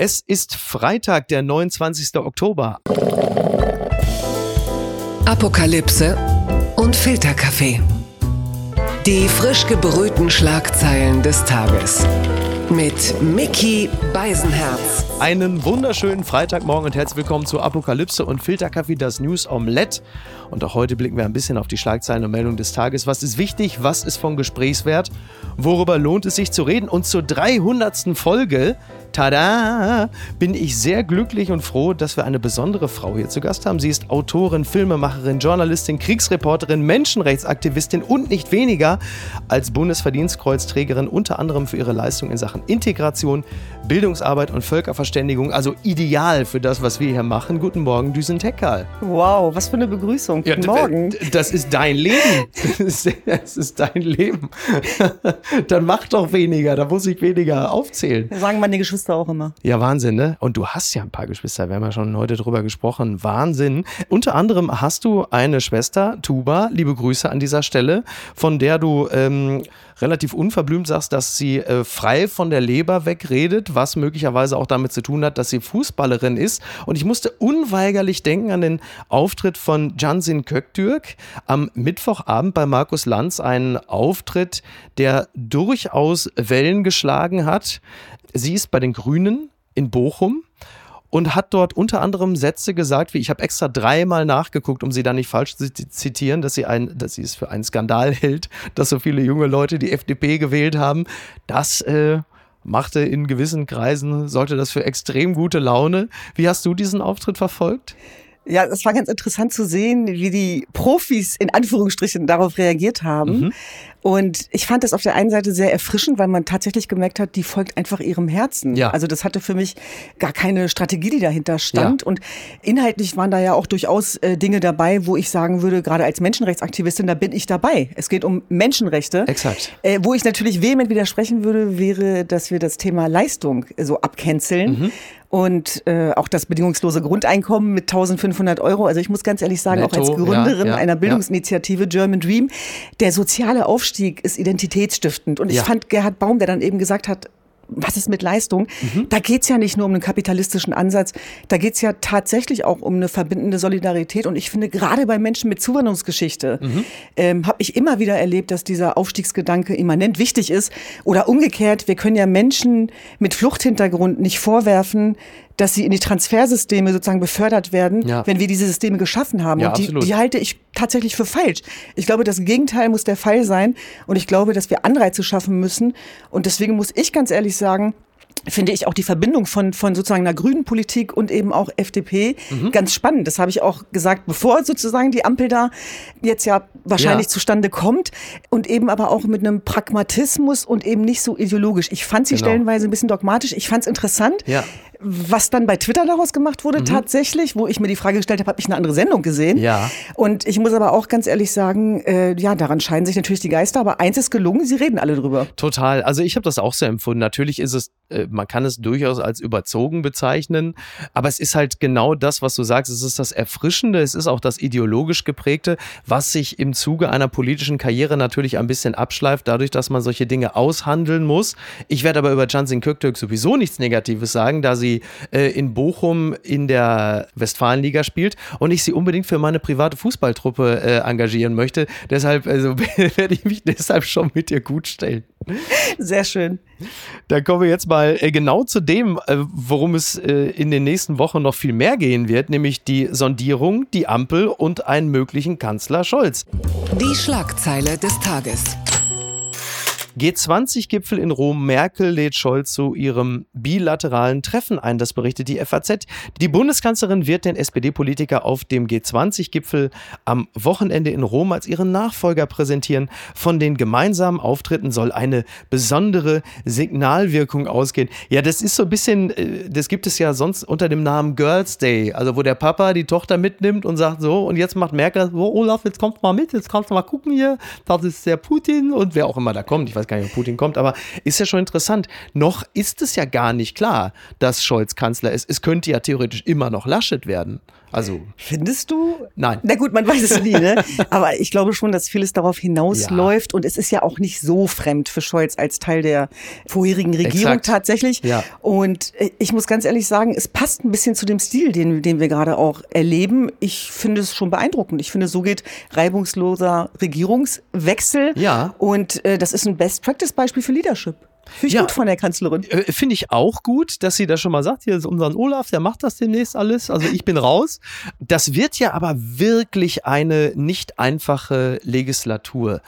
Es ist Freitag, der 29. Oktober. Apokalypse und Filterkaffee. Die frisch gebrühten Schlagzeilen des Tages. Mit Mickey Beisenherz. Einen wunderschönen Freitagmorgen und herzlich willkommen zu Apokalypse und Filterkaffee, das News Omelette. Und auch heute blicken wir ein bisschen auf die Schlagzeilen und Meldungen des Tages. Was ist wichtig? Was ist von Gesprächswert? Worüber lohnt es sich zu reden? Und zur 300. Folge Tada! Bin ich sehr glücklich und froh, dass wir eine besondere Frau hier zu Gast haben. Sie ist Autorin, Filmemacherin, Journalistin, Kriegsreporterin, Menschenrechtsaktivistin und nicht weniger als Bundesverdienstkreuzträgerin unter anderem für ihre Leistung in Sachen Integration, Bildungsarbeit und Völkerverständigung. Also ideal für das, was wir hier machen. Guten Morgen, Düsen Teckal. Wow, was für eine Begrüßung. Guten ja, Morgen. Das ist dein Leben. Das ist dein Leben. Dann mach doch weniger, da muss ich weniger aufzählen. Sagen meine Geschwister Geschwister auch immer. Ja, Wahnsinn, ne? Und du hast ja ein paar Geschwister, wir haben ja schon heute drüber gesprochen. Wahnsinn. Unter anderem hast du eine Schwester, Tuba, liebe Grüße an dieser Stelle, von der du ähm, relativ unverblümt sagst, dass sie äh, frei von der Leber wegredet, was möglicherweise auch damit zu tun hat, dass sie Fußballerin ist. Und ich musste unweigerlich denken an den Auftritt von Jansin Köktürk am Mittwochabend bei Markus Lanz. Ein Auftritt, der durchaus Wellen geschlagen hat. Sie ist bei den Grünen in Bochum und hat dort unter anderem Sätze gesagt, wie ich habe extra dreimal nachgeguckt, um sie da nicht falsch zu zitieren, dass sie ein, dass sie es für einen Skandal hält, dass so viele junge Leute die FDP gewählt haben. Das äh, machte in gewissen Kreisen, sollte das für extrem gute Laune. Wie hast du diesen Auftritt verfolgt? Ja, es war ganz interessant zu sehen, wie die Profis in Anführungsstrichen darauf reagiert haben. Mhm. Und ich fand das auf der einen Seite sehr erfrischend, weil man tatsächlich gemerkt hat, die folgt einfach ihrem Herzen. Ja. Also das hatte für mich gar keine Strategie, die dahinter stand. Ja. Und inhaltlich waren da ja auch durchaus äh, Dinge dabei, wo ich sagen würde, gerade als Menschenrechtsaktivistin, da bin ich dabei. Es geht um Menschenrechte. Exakt. Äh, wo ich natürlich vehement widersprechen würde, wäre, dass wir das Thema Leistung so abcanceln. Mhm und äh, auch das bedingungslose Grundeinkommen mit 1500 Euro. Also ich muss ganz ehrlich sagen, Netto, auch als Gründerin ja, ja, einer Bildungsinitiative ja. German Dream, der soziale Aufstieg ist identitätsstiftend. Und ich fand Gerhard Baum, der dann eben gesagt hat, was ist mit Leistung? Mhm. Da geht's ja nicht nur um einen kapitalistischen Ansatz, da geht's ja tatsächlich auch um eine verbindende Solidarität. Und ich finde, gerade bei Menschen mit Zuwanderungsgeschichte mhm. ähm, habe ich immer wieder erlebt, dass dieser Aufstiegsgedanke immanent wichtig ist. Oder umgekehrt, wir können ja Menschen mit Fluchthintergrund nicht vorwerfen, dass sie in die Transfersysteme sozusagen befördert werden, ja. wenn wir diese Systeme geschaffen haben. Ja, und die, die halte ich tatsächlich für falsch. Ich glaube, das Gegenteil muss der Fall sein. Und ich glaube, dass wir Anreize schaffen müssen. Und deswegen muss ich ganz ehrlich sagen, finde ich auch die Verbindung von, von sozusagen einer grünen Politik und eben auch FDP mhm. ganz spannend. Das habe ich auch gesagt, bevor sozusagen die Ampel da jetzt ja wahrscheinlich ja. zustande kommt und eben aber auch mit einem Pragmatismus und eben nicht so ideologisch. Ich fand sie genau. stellenweise ein bisschen dogmatisch. Ich fand es interessant. Ja. Was dann bei Twitter daraus gemacht wurde, mhm. tatsächlich, wo ich mir die Frage gestellt habe, habe ich eine andere Sendung gesehen? Ja. Und ich muss aber auch ganz ehrlich sagen, äh, ja, daran scheinen sich natürlich die Geister, aber eins ist gelungen, sie reden alle drüber. Total. Also ich habe das auch so empfunden. Natürlich ist es, äh, man kann es durchaus als überzogen bezeichnen, aber es ist halt genau das, was du sagst. Es ist das Erfrischende, es ist auch das ideologisch geprägte, was sich im Zuge einer politischen Karriere natürlich ein bisschen abschleift, dadurch, dass man solche Dinge aushandeln muss. Ich werde aber über Jansin Köktürk sowieso nichts Negatives sagen, da sie sie äh, in Bochum in der Westfalenliga spielt und ich sie unbedingt für meine private Fußballtruppe äh, engagieren möchte. Deshalb also, werde ich mich deshalb schon mit dir gut stellen. Sehr schön. Dann kommen wir jetzt mal äh, genau zu dem, äh, worum es äh, in den nächsten Wochen noch viel mehr gehen wird, nämlich die Sondierung, die Ampel und einen möglichen Kanzler Scholz. Die Schlagzeile des Tages. G20-Gipfel in Rom. Merkel lädt Scholz zu ihrem bilateralen Treffen ein. Das berichtet die FAZ. Die Bundeskanzlerin wird den SPD-Politiker auf dem G20-Gipfel am Wochenende in Rom als ihren Nachfolger präsentieren. Von den gemeinsamen Auftritten soll eine besondere Signalwirkung ausgehen. Ja, das ist so ein bisschen, äh, das gibt es ja sonst unter dem Namen Girls Day, also wo der Papa die Tochter mitnimmt und sagt so, und jetzt macht Merkel, so Olaf, jetzt kommst du mal mit, jetzt kannst du mal gucken hier, das ist der Putin und wer auch immer da kommt. Ich weiß gar nicht, ob Putin kommt, aber ist ja schon interessant. Noch ist es ja gar nicht klar, dass Scholz Kanzler ist. Es könnte ja theoretisch immer noch Laschet werden. Also. Findest du? Nein. Na gut, man weiß es nie, ne? Aber ich glaube schon, dass vieles darauf hinausläuft. Ja. Und es ist ja auch nicht so fremd für Scholz als Teil der vorherigen Regierung Exakt. tatsächlich. Ja. Und äh, ich muss ganz ehrlich sagen, es passt ein bisschen zu dem Stil, den, den wir gerade auch erleben. Ich finde es schon beeindruckend. Ich finde, so geht reibungsloser Regierungswechsel. Ja. Und äh, das ist ein Best-Practice-Beispiel für Leadership. Finde ich ja, gut von der Kanzlerin. Äh, Finde ich auch gut, dass sie das schon mal sagt. Hier ist unser Olaf, der macht das demnächst alles. Also ich bin raus. Das wird ja aber wirklich eine nicht einfache Legislatur.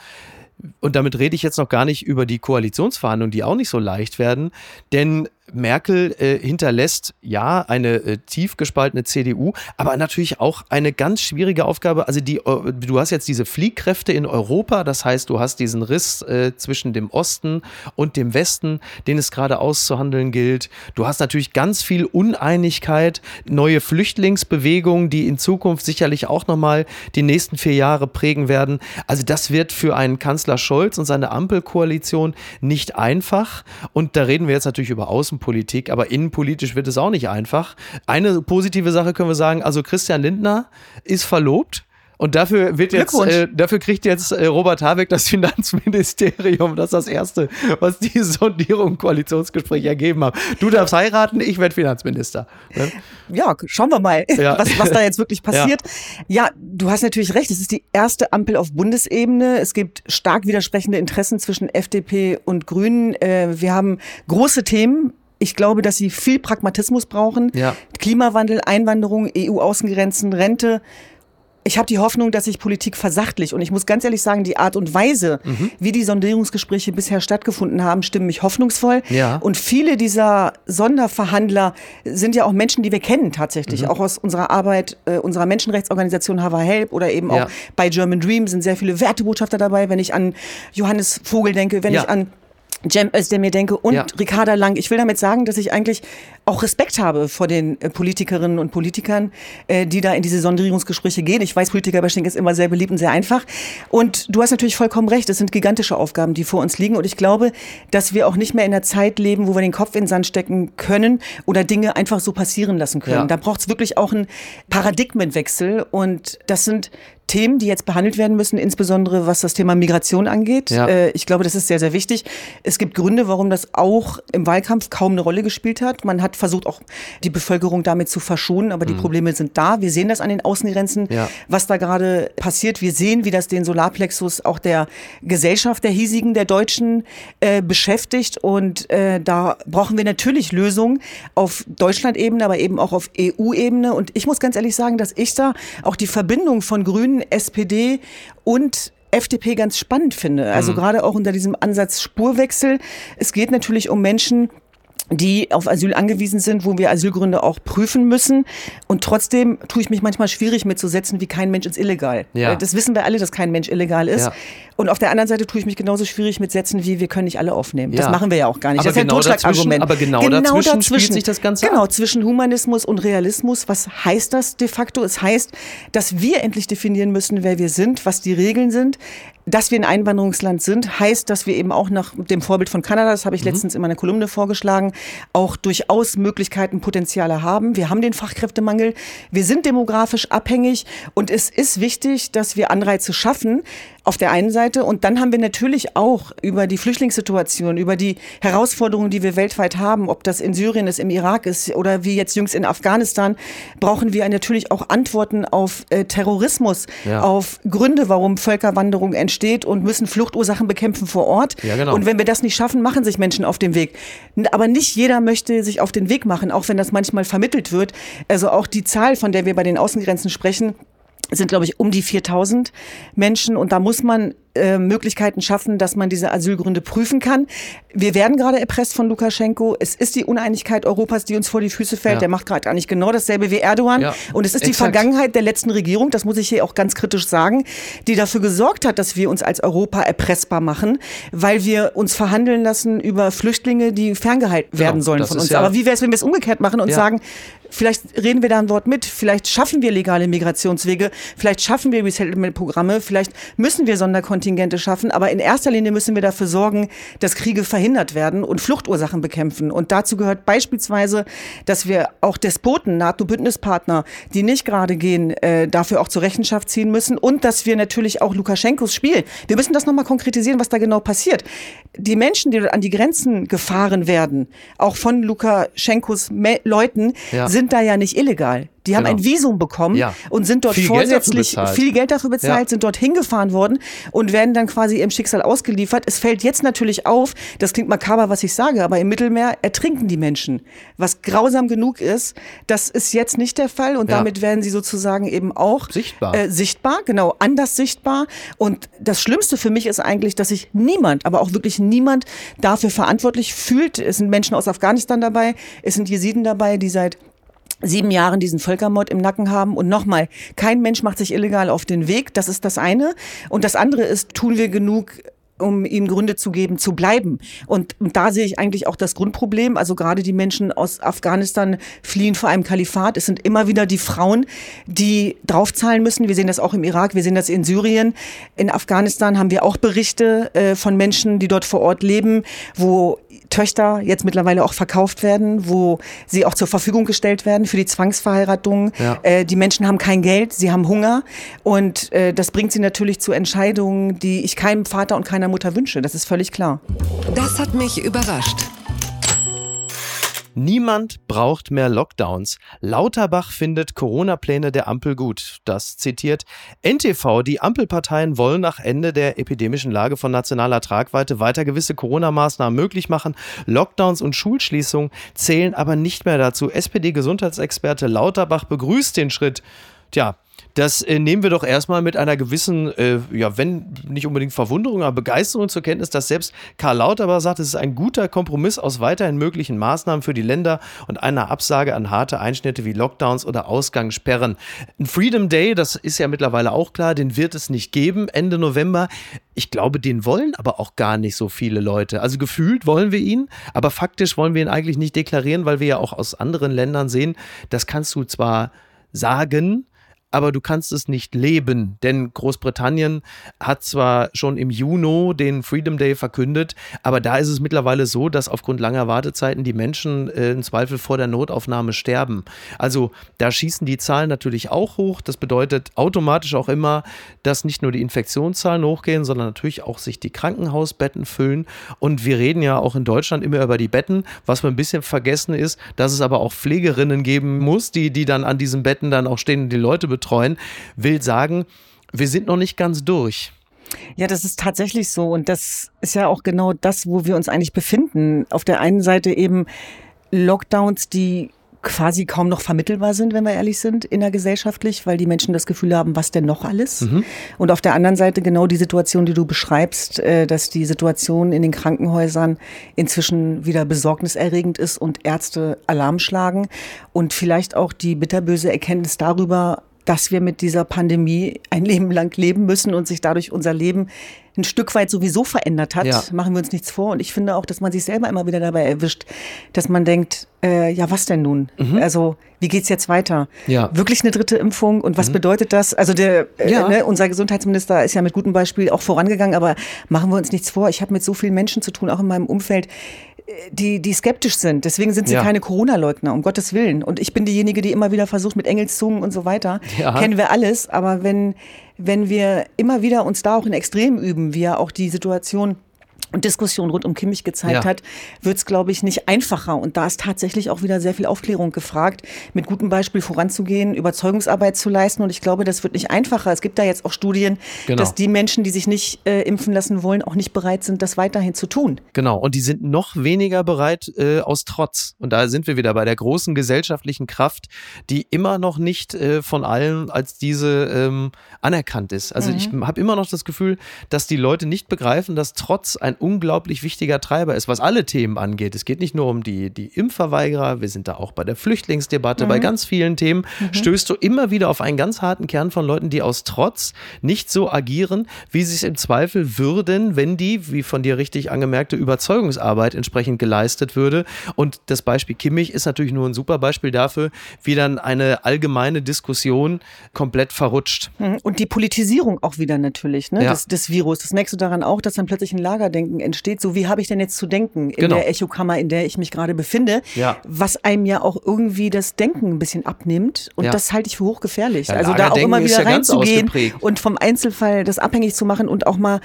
Und damit rede ich jetzt noch gar nicht über die Koalitionsverhandlungen, die auch nicht so leicht werden. Denn Merkel äh, hinterlässt ja eine äh, tief gespaltene CDU, aber natürlich auch eine ganz schwierige Aufgabe. Also die, äh, du hast jetzt diese Fliehkräfte in Europa, das heißt, du hast diesen Riss äh, zwischen dem Osten und dem Westen, den es gerade auszuhandeln gilt. Du hast natürlich ganz viel Uneinigkeit, neue Flüchtlingsbewegungen, die in Zukunft sicherlich auch nochmal die nächsten vier Jahre prägen werden. Also das wird für einen Kanzler Scholz und seine Ampelkoalition nicht einfach. Und da reden wir jetzt natürlich über Außen Außenpolitik, aber innenpolitisch wird es auch nicht einfach. Eine positive Sache können wir sagen, also Christian Lindner ist verlobt. Und dafür wird jetzt, äh, dafür kriegt jetzt äh, Robert Habeck das Finanzministerium. Das ist das Erste, was die Sondierung Koalitionsgespräche ergeben haben. Du darfst heiraten, ich werde Finanzminister. Ne? Ja, schauen wir mal, ja. was, was da jetzt wirklich passiert. Ja. ja, du hast natürlich recht. Es ist die erste Ampel auf Bundesebene. Es gibt stark widersprechende Interessen zwischen FDP und Grünen. Äh, wir haben große Themen ich glaube, dass sie viel Pragmatismus brauchen. Ja. Klimawandel, Einwanderung, EU-Außengrenzen, Rente. Ich habe die Hoffnung, dass sich Politik versachtlich. Und ich muss ganz ehrlich sagen, die Art und Weise, mhm. wie die Sondierungsgespräche bisher stattgefunden haben, stimmen mich hoffnungsvoll. Ja. Und viele dieser Sonderverhandler sind ja auch Menschen, die wir kennen tatsächlich. Mhm. Auch aus unserer Arbeit, äh, unserer Menschenrechtsorganisation Hava Help oder eben ja. auch bei German Dream sind sehr viele Wertebotschafter dabei. Wenn ich an Johannes Vogel denke, wenn ja. ich an Jem Özdemir denke und ja. Ricarda Lang. Ich will damit sagen, dass ich eigentlich auch Respekt habe vor den äh, Politikerinnen und Politikern, äh, die da in diese Sondierungsgespräche gehen. Ich weiß, Politikerbashing ist immer sehr beliebt und sehr einfach. Und du hast natürlich vollkommen recht. Es sind gigantische Aufgaben, die vor uns liegen. Und ich glaube, dass wir auch nicht mehr in einer Zeit leben, wo wir den Kopf in den Sand stecken können oder Dinge einfach so passieren lassen können. Ja. Da braucht es wirklich auch einen Paradigmenwechsel. Und das sind Themen, die jetzt behandelt werden müssen, insbesondere was das Thema Migration angeht. Ja. Äh, ich glaube, das ist sehr, sehr wichtig. Es gibt Gründe, warum das auch im Wahlkampf kaum eine Rolle gespielt hat. Man hat versucht, auch die Bevölkerung damit zu verschonen, aber die mhm. Probleme sind da. Wir sehen das an den Außengrenzen, ja. was da gerade passiert. Wir sehen, wie das den Solarplexus auch der Gesellschaft, der hiesigen, der Deutschen äh, beschäftigt. Und äh, da brauchen wir natürlich Lösungen auf Deutschland-Ebene, aber eben auch auf EU-Ebene. Und ich muss ganz ehrlich sagen, dass ich da auch die Verbindung von Grünen SPD und FDP ganz spannend finde. Also mhm. gerade auch unter diesem Ansatz Spurwechsel. Es geht natürlich um Menschen, die auf Asyl angewiesen sind, wo wir Asylgründe auch prüfen müssen. Und trotzdem tue ich mich manchmal schwierig mitzusetzen, wie kein Mensch ist illegal. Ja. Das wissen wir alle, dass kein Mensch illegal ist. Ja. Und auf der anderen Seite tue ich mich genauso schwierig mit Sätzen wie wir können nicht alle aufnehmen. Ja. Das machen wir ja auch gar nicht. Aber das ist genau ein Totschlagargument. Aber genau, genau dazwischen, dazwischen spielt sich das Ganze Genau, ab. zwischen Humanismus und Realismus. Was heißt das de facto? Es heißt, dass wir endlich definieren müssen, wer wir sind, was die Regeln sind. Dass wir ein Einwanderungsland sind, heißt, dass wir eben auch nach dem Vorbild von Kanada, das habe ich mhm. letztens in meiner Kolumne vorgeschlagen, auch durchaus Möglichkeiten, Potenziale haben. Wir haben den Fachkräftemangel, wir sind demografisch abhängig und es ist wichtig, dass wir Anreize schaffen, auf der einen Seite. Und dann haben wir natürlich auch über die Flüchtlingssituation, über die Herausforderungen, die wir weltweit haben, ob das in Syrien ist, im Irak ist oder wie jetzt jüngst in Afghanistan, brauchen wir natürlich auch Antworten auf äh, Terrorismus, ja. auf Gründe, warum Völkerwanderung entsteht und müssen Fluchtursachen bekämpfen vor Ort. Ja, genau. Und wenn wir das nicht schaffen, machen sich Menschen auf den Weg. Aber nicht jeder möchte sich auf den Weg machen, auch wenn das manchmal vermittelt wird. Also auch die Zahl, von der wir bei den Außengrenzen sprechen, sind, glaube ich, um die 4000 Menschen. Und da muss man äh, Möglichkeiten schaffen, dass man diese Asylgründe prüfen kann. Wir werden gerade erpresst von Lukaschenko. Es ist die Uneinigkeit Europas, die uns vor die Füße fällt. Ja. Der macht gerade eigentlich genau dasselbe wie Erdogan. Ja, und es ist exakt. die Vergangenheit der letzten Regierung, das muss ich hier auch ganz kritisch sagen, die dafür gesorgt hat, dass wir uns als Europa erpressbar machen, weil wir uns verhandeln lassen über Flüchtlinge, die ferngehalten werden genau, sollen von uns. Ja Aber wie wäre es, wenn wir es umgekehrt machen und sagen, Vielleicht reden wir da ein Wort mit, vielleicht schaffen wir legale Migrationswege, vielleicht schaffen wir Resettlement-Programme, vielleicht müssen wir Sonderkontingente Hilfskontingente schaffen, aber in erster Linie müssen wir dafür sorgen, dass Kriege verhindert werden und Fluchtursachen bekämpfen. Und dazu gehört beispielsweise, dass wir auch Despoten, NATO-Bündnispartner, die nicht gerade gehen, äh, dafür auch zur Rechenschaft ziehen müssen und dass wir natürlich auch Lukaschenkos Spiel, wir müssen das nochmal konkretisieren, was da genau passiert. Die Menschen, die an die Grenzen gefahren werden, auch von Lukaschenkos Leuten, ja. sind da ja nicht illegal. Die haben genau. ein Visum bekommen ja. und sind dort viel vorsätzlich Geld viel Geld dafür bezahlt, ja. sind dort hingefahren worden und werden dann quasi ihrem Schicksal ausgeliefert. Es fällt jetzt natürlich auf, das klingt makaber, was ich sage, aber im Mittelmeer ertrinken die Menschen. Was grausam genug ist, das ist jetzt nicht der Fall und ja. damit werden sie sozusagen eben auch sichtbar. Äh, sichtbar, genau, anders sichtbar. Und das Schlimmste für mich ist eigentlich, dass sich niemand, aber auch wirklich niemand dafür verantwortlich fühlt. Es sind Menschen aus Afghanistan dabei, es sind Jesiden dabei, die seit sieben Jahren diesen Völkermord im Nacken haben. Und nochmal, kein Mensch macht sich illegal auf den Weg. Das ist das eine. Und das andere ist, tun wir genug um ihnen Gründe zu geben, zu bleiben. Und, und da sehe ich eigentlich auch das Grundproblem. Also gerade die Menschen aus Afghanistan fliehen vor einem Kalifat. Es sind immer wieder die Frauen, die draufzahlen müssen. Wir sehen das auch im Irak, wir sehen das in Syrien. In Afghanistan haben wir auch Berichte äh, von Menschen, die dort vor Ort leben, wo Töchter jetzt mittlerweile auch verkauft werden, wo sie auch zur Verfügung gestellt werden für die Zwangsverheiratung. Ja. Äh, die Menschen haben kein Geld, sie haben Hunger und äh, das bringt sie natürlich zu Entscheidungen, die ich keinem Vater und keiner Mutter wünsche. Das ist völlig klar. Das hat mich überrascht. Niemand braucht mehr Lockdowns. Lauterbach findet Corona-Pläne der Ampel gut. Das zitiert NTV. Die Ampelparteien wollen nach Ende der epidemischen Lage von nationaler Tragweite weiter gewisse Corona-Maßnahmen möglich machen. Lockdowns und Schulschließungen zählen aber nicht mehr dazu. SPD-Gesundheitsexperte Lauterbach begrüßt den Schritt. Tja, das äh, nehmen wir doch erstmal mit einer gewissen, äh, ja, wenn nicht unbedingt Verwunderung, aber Begeisterung zur Kenntnis, dass selbst Karl Lauterbach sagt, es ist ein guter Kompromiss aus weiterhin möglichen Maßnahmen für die Länder und einer Absage an harte Einschnitte wie Lockdowns oder Ausgangssperren. Ein Freedom Day, das ist ja mittlerweile auch klar, den wird es nicht geben Ende November. Ich glaube, den wollen aber auch gar nicht so viele Leute. Also gefühlt wollen wir ihn, aber faktisch wollen wir ihn eigentlich nicht deklarieren, weil wir ja auch aus anderen Ländern sehen, das kannst du zwar sagen, aber du kannst es nicht leben, denn Großbritannien hat zwar schon im Juni den Freedom Day verkündet, aber da ist es mittlerweile so, dass aufgrund langer Wartezeiten die Menschen äh, im Zweifel vor der Notaufnahme sterben. Also da schießen die Zahlen natürlich auch hoch. Das bedeutet automatisch auch immer, dass nicht nur die Infektionszahlen hochgehen, sondern natürlich auch sich die Krankenhausbetten füllen. Und wir reden ja auch in Deutschland immer über die Betten. Was wir ein bisschen vergessen ist, dass es aber auch Pflegerinnen geben muss, die, die dann an diesen Betten dann auch stehen und die Leute betreuen betreuen, will sagen, wir sind noch nicht ganz durch. Ja, das ist tatsächlich so. Und das ist ja auch genau das, wo wir uns eigentlich befinden. Auf der einen Seite eben Lockdowns, die quasi kaum noch vermittelbar sind, wenn wir ehrlich sind, innergesellschaftlich, weil die Menschen das Gefühl haben, was denn noch alles? Mhm. Und auf der anderen Seite genau die Situation, die du beschreibst, äh, dass die Situation in den Krankenhäusern inzwischen wieder besorgniserregend ist und Ärzte Alarm schlagen und vielleicht auch die bitterböse Erkenntnis darüber, dass wir mit dieser Pandemie ein Leben lang leben müssen und sich dadurch unser Leben ein Stück weit sowieso verändert hat, ja. machen wir uns nichts vor. Und ich finde auch, dass man sich selber immer wieder dabei erwischt, dass man denkt, äh, ja, was denn nun? Mhm. Also, wie geht's jetzt weiter? Ja. Wirklich eine dritte Impfung? Und was mhm. bedeutet das? Also, der, äh, ja. ne, unser Gesundheitsminister ist ja mit gutem Beispiel auch vorangegangen, aber machen wir uns nichts vor. Ich habe mit so vielen Menschen zu tun, auch in meinem Umfeld, die, die skeptisch sind. Deswegen sind sie ja. keine Corona-Leugner, um Gottes Willen. Und ich bin diejenige, die immer wieder versucht, mit Engelszungen und so weiter. Ja. Kennen wir alles. Aber wenn, wenn wir immer wieder uns da auch in Extrem üben, wir auch die Situation und Diskussion rund um Kimmich gezeigt ja. hat, wird es, glaube ich, nicht einfacher. Und da ist tatsächlich auch wieder sehr viel Aufklärung gefragt, mit gutem Beispiel voranzugehen, Überzeugungsarbeit zu leisten. Und ich glaube, das wird nicht einfacher. Es gibt da jetzt auch Studien, genau. dass die Menschen, die sich nicht äh, impfen lassen wollen, auch nicht bereit sind, das weiterhin zu tun. Genau. Und die sind noch weniger bereit äh, aus Trotz. Und da sind wir wieder bei der großen gesellschaftlichen Kraft, die immer noch nicht äh, von allen als diese ähm, anerkannt ist. Also mhm. ich habe immer noch das Gefühl, dass die Leute nicht begreifen, dass Trotz ein unglaublich wichtiger Treiber ist, was alle Themen angeht. Es geht nicht nur um die, die Impfverweigerer, wir sind da auch bei der Flüchtlingsdebatte, mhm. bei ganz vielen Themen, mhm. stößt du immer wieder auf einen ganz harten Kern von Leuten, die aus Trotz nicht so agieren, wie sie es im Zweifel würden, wenn die, wie von dir richtig angemerkte, Überzeugungsarbeit entsprechend geleistet würde. Und das Beispiel Kimmich ist natürlich nur ein super Beispiel dafür, wie dann eine allgemeine Diskussion komplett verrutscht. Mhm. Und die Politisierung auch wieder natürlich, ne? Ja. des, des Virus. Das merkst du daran auch, dass dann plötzlich ein Lagerdenken entsteht. So, wie habe ich denn jetzt zu denken in genau. der Echokammer, in der ich mich gerade befinde? Ja. Was einem ja auch irgendwie das Denken ein bisschen abnimmt. Und ja. das halte ich für hochgefährlich. Ja, also da auch immer wieder reinzugehen und vom Einzelfall das abhängig zu machen und auch mal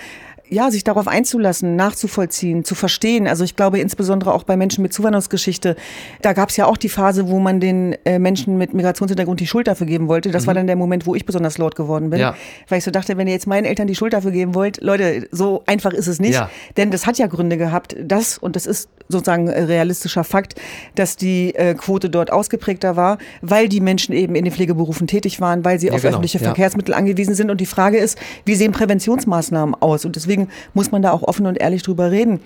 ja, sich darauf einzulassen, nachzuvollziehen, zu verstehen. Also ich glaube insbesondere auch bei Menschen mit Zuwanderungsgeschichte, da gab es ja auch die Phase, wo man den äh, Menschen mit Migrationshintergrund die Schuld dafür geben wollte. Das mhm. war dann der Moment, wo ich besonders laut geworden bin. Ja. Weil ich so dachte, wenn ihr jetzt meinen Eltern die Schuld dafür geben wollt, Leute, so einfach ist es nicht. Ja. Denn das hat ja Gründe gehabt, das, und das ist sozusagen realistischer Fakt, dass die äh, Quote dort ausgeprägter war, weil die Menschen eben in den Pflegeberufen tätig waren, weil sie ja, auf genau. öffentliche Verkehrsmittel angewiesen sind. Und die Frage ist, wie sehen Präventionsmaßnahmen aus? Und deswegen deswegen muss man da auch offen und ehrlich drüber reden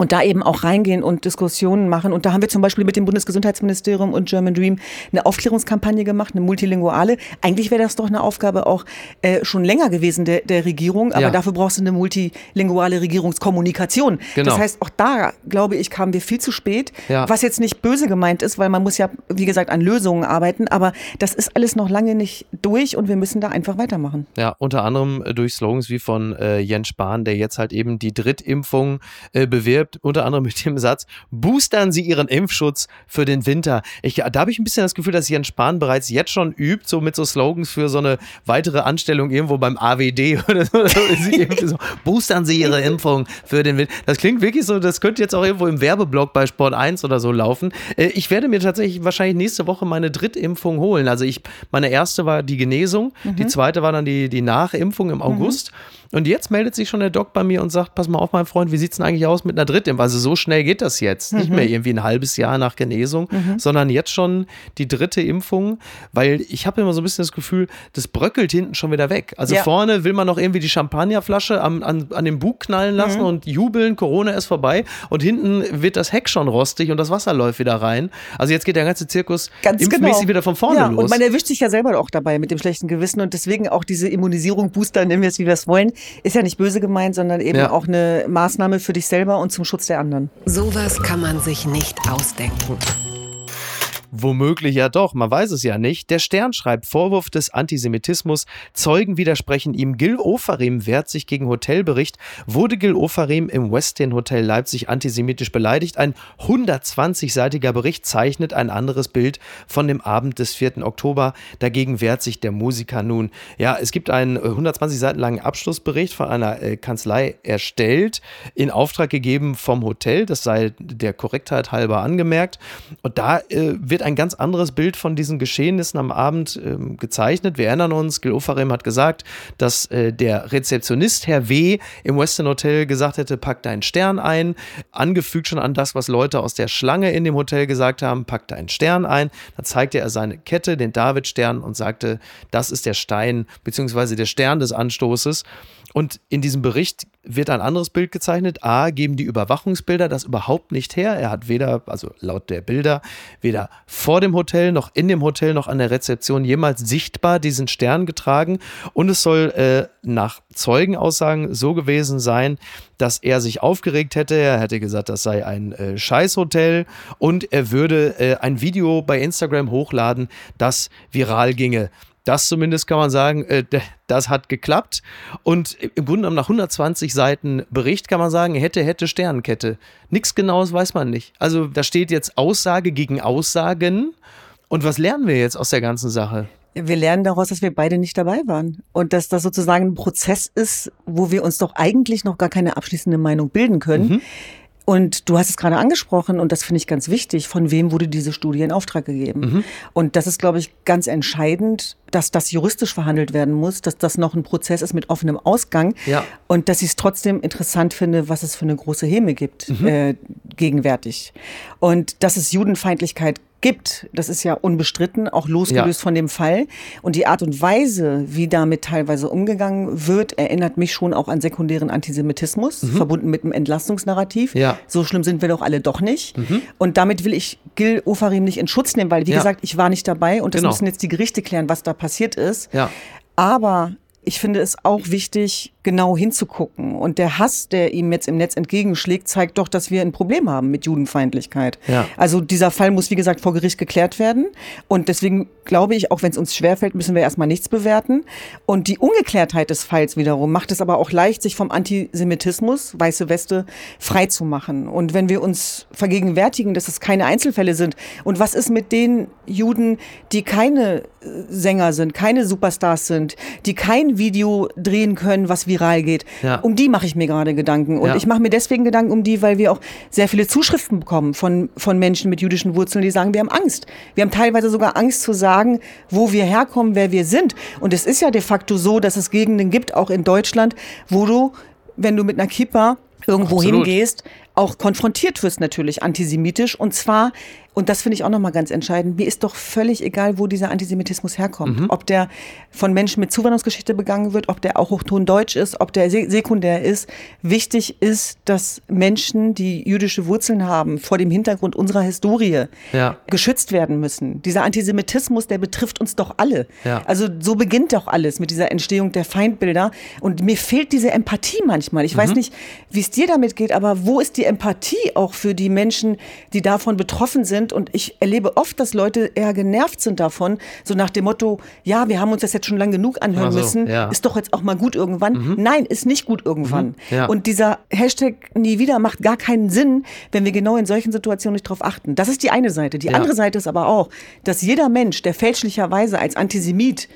und da eben auch reingehen und Diskussionen machen. Und da haben wir zum Beispiel mit dem Bundesgesundheitsministerium und German Dream eine Aufklärungskampagne gemacht, eine multilinguale. Eigentlich wäre das doch eine Aufgabe auch äh, schon länger gewesen der, der Regierung, aber ja. dafür brauchst du eine multilinguale Regierungskommunikation. Genau. Das heißt, auch da, glaube ich, kamen wir viel zu spät, ja. was jetzt nicht böse gemeint ist, weil man muss ja, wie gesagt, an Lösungen arbeiten, aber das ist alles noch lange nicht durch und wir müssen da einfach weitermachen. Ja, unter anderem äh, durch Slogans wie von äh, Jens Spahn, der jetzt halt eben die Drittimpfung äh, bewirbt schreibt unter anderem mit dem Satz, boostern Sie Ihren Impfschutz für den Winter. Ich, da habe ich ein bisschen das Gefühl, dass Jens Spahn bereits jetzt schon übt, so mit so Slogans für so eine weitere Anstellung irgendwo beim AWD oder so. so boostern Sie Ihre Impfung für den Winter. Das klingt wirklich so, das könnte jetzt auch irgendwo im Werbeblock bei Sport 1 oder so laufen. Äh, ich werde mir tatsächlich wahrscheinlich nächste Woche meine Drittimpfung holen. Also ich, meine erste war die Genesung, mhm. die zweite war dann die, die Nachimpfung im August. Mhm. Und jetzt meldet sich schon der Doc bei mir und sagt, pass mal auf, mein Freund, wie sieht es denn eigentlich aus mit einer Drittimpfung? Also so schnell geht das jetzt. Mhm. Nicht mehr irgendwie ein halbes Jahr nach Genesung, mhm. sondern jetzt schon die dritte Impfung, weil ich habe immer so ein bisschen das Gefühl, das bröckelt hinten schon wieder weg. Also ja. vorne will man noch irgendwie die Champagnerflasche am, an, an den Bug knallen lassen mhm. und jubeln, Corona ist vorbei. Und hinten wird das Heck schon rostig und das Wasser läuft wieder rein. Also jetzt geht der ganze Zirkus Ganz impfmäßig genau. wieder von vorne ja, los. Und man erwischt sich ja selber auch dabei mit dem schlechten Gewissen und deswegen auch diese Immunisierung, Booster, nehmen wir es, wie wir es wollen, ist ja nicht böse gemeint, sondern eben ja. auch eine Maßnahme für dich selber und zum Schutz der anderen. Sowas kann man sich nicht ausdenken. Womöglich ja doch, man weiß es ja nicht. Der Stern schreibt Vorwurf des Antisemitismus. Zeugen widersprechen ihm. Gil Ofarim wehrt sich gegen Hotelbericht. Wurde Gil Ofarim im Westin Hotel Leipzig antisemitisch beleidigt? Ein 120-seitiger Bericht zeichnet ein anderes Bild von dem Abend des 4. Oktober. Dagegen wehrt sich der Musiker nun. Ja, es gibt einen 120 Seiten langen Abschlussbericht von einer äh, Kanzlei erstellt, in Auftrag gegeben vom Hotel. Das sei der Korrektheit halber angemerkt. Und da äh, wird wird ein ganz anderes Bild von diesen Geschehnissen am Abend ähm, gezeichnet. Wir erinnern uns, Gil Ofarim hat gesagt, dass äh, der Rezeptionist Herr W. im Western Hotel gesagt hätte, pack deinen Stern ein. Angefügt schon an das, was Leute aus der Schlange in dem Hotel gesagt haben, pack deinen Stern ein. Dann zeigte er seine Kette, den Davidstern und sagte, das ist der Stein bzw. der Stern des Anstoßes. Und in diesem Bericht wird ein anderes Bild gezeichnet. A, geben die Überwachungsbilder das überhaupt nicht her. Er hat weder, also laut der Bilder, weder vor dem Hotel noch in dem Hotel noch an der Rezeption jemals sichtbar diesen Stern getragen. Und es soll äh, nach Zeugenaussagen so gewesen sein, dass er sich aufgeregt hätte. Er hätte gesagt, das sei ein äh, Scheißhotel und er würde äh, ein Video bei Instagram hochladen, das viral ginge. Das zumindest kann man sagen, äh, das hat geklappt. Und im Grunde genommen nach 120 Seiten Bericht kann man sagen, hätte, hätte, Sternenkette. Nichts Genaues weiß man nicht. Also da steht jetzt Aussage gegen Aussagen. Und was lernen wir jetzt aus der ganzen Sache? Wir lernen daraus, dass wir beide nicht dabei waren. Und dass das sozusagen ein Prozess ist, wo wir uns doch eigentlich noch gar keine abschließende Meinung bilden können. Mhm. Und du hast es gerade angesprochen, und das finde ich ganz wichtig, von wem wurde diese Studie in Auftrag gegeben? Mhm. Und das ist, glaube ich, ganz entscheidend, dass das juristisch verhandelt werden muss, dass das noch ein Prozess ist mit offenem Ausgang ja. und dass ich es trotzdem interessant finde, was es für eine große Häme gibt mhm. äh, gegenwärtig. Und dass es Judenfeindlichkeit gibt, das ist ja unbestritten, auch losgelöst ja. von dem Fall. Und die Art und Weise, wie damit teilweise umgegangen wird, erinnert mich schon auch an sekundären Antisemitismus, mhm. verbunden mit einem Entlastungsnarrativ. Ja. So schlimm sind wir doch alle doch nicht. Mhm. Und damit will ich Gil Ofarim nicht in Schutz nehmen, weil, wie ja. gesagt, ich war nicht dabei und das genau. müssen jetzt die Gerichte klären, was da passiert ist. Ja. Aber ich finde es auch wichtig, genau hinzugucken. Und der Hass, der ihm jetzt im Netz entgegenschlägt, zeigt doch, dass wir ein Problem haben mit Judenfeindlichkeit. Ja. Also dieser Fall muss, wie gesagt, vor Gericht geklärt werden. Und deswegen glaube ich, auch wenn es uns schwerfällt, müssen wir erstmal nichts bewerten. Und die Ungeklärtheit des Falls wiederum macht es aber auch leicht, sich vom Antisemitismus, weiße Weste, frei zu machen. Und wenn wir uns vergegenwärtigen, dass es keine Einzelfälle sind, und was ist mit den Juden, die keine Sänger sind, keine Superstars sind, die kein Video drehen können, was viral geht. Ja. Um die mache ich mir gerade Gedanken. Und ja. ich mache mir deswegen Gedanken um die, weil wir auch sehr viele Zuschriften bekommen von, von Menschen mit jüdischen Wurzeln, die sagen, wir haben Angst. Wir haben teilweise sogar Angst zu sagen, wo wir herkommen, wer wir sind. Und es ist ja de facto so, dass es Gegenden gibt, auch in Deutschland, wo du, wenn du mit einer Kippa irgendwo Absolut. hingehst, auch konfrontiert wirst natürlich antisemitisch und zwar und das finde ich auch nochmal ganz entscheidend. Mir ist doch völlig egal, wo dieser Antisemitismus herkommt. Mhm. Ob der von Menschen mit Zuwanderungsgeschichte begangen wird, ob der auch hochton deutsch ist, ob der sekundär ist. Wichtig ist, dass Menschen, die jüdische Wurzeln haben, vor dem Hintergrund unserer Historie ja. geschützt werden müssen. Dieser Antisemitismus, der betrifft uns doch alle. Ja. Also so beginnt doch alles mit dieser Entstehung der Feindbilder. Und mir fehlt diese Empathie manchmal. Ich mhm. weiß nicht, wie es dir damit geht, aber wo ist die Empathie auch für die Menschen, die davon betroffen sind? Sind. Und ich erlebe oft, dass Leute eher genervt sind davon, so nach dem Motto, ja, wir haben uns das jetzt schon lange genug anhören so, müssen, ja. ist doch jetzt auch mal gut irgendwann. Mhm. Nein, ist nicht gut irgendwann. Mhm, ja. Und dieser Hashtag nie wieder macht gar keinen Sinn, wenn wir genau in solchen Situationen nicht drauf achten. Das ist die eine Seite. Die ja. andere Seite ist aber auch, dass jeder Mensch, der fälschlicherweise als Antisemit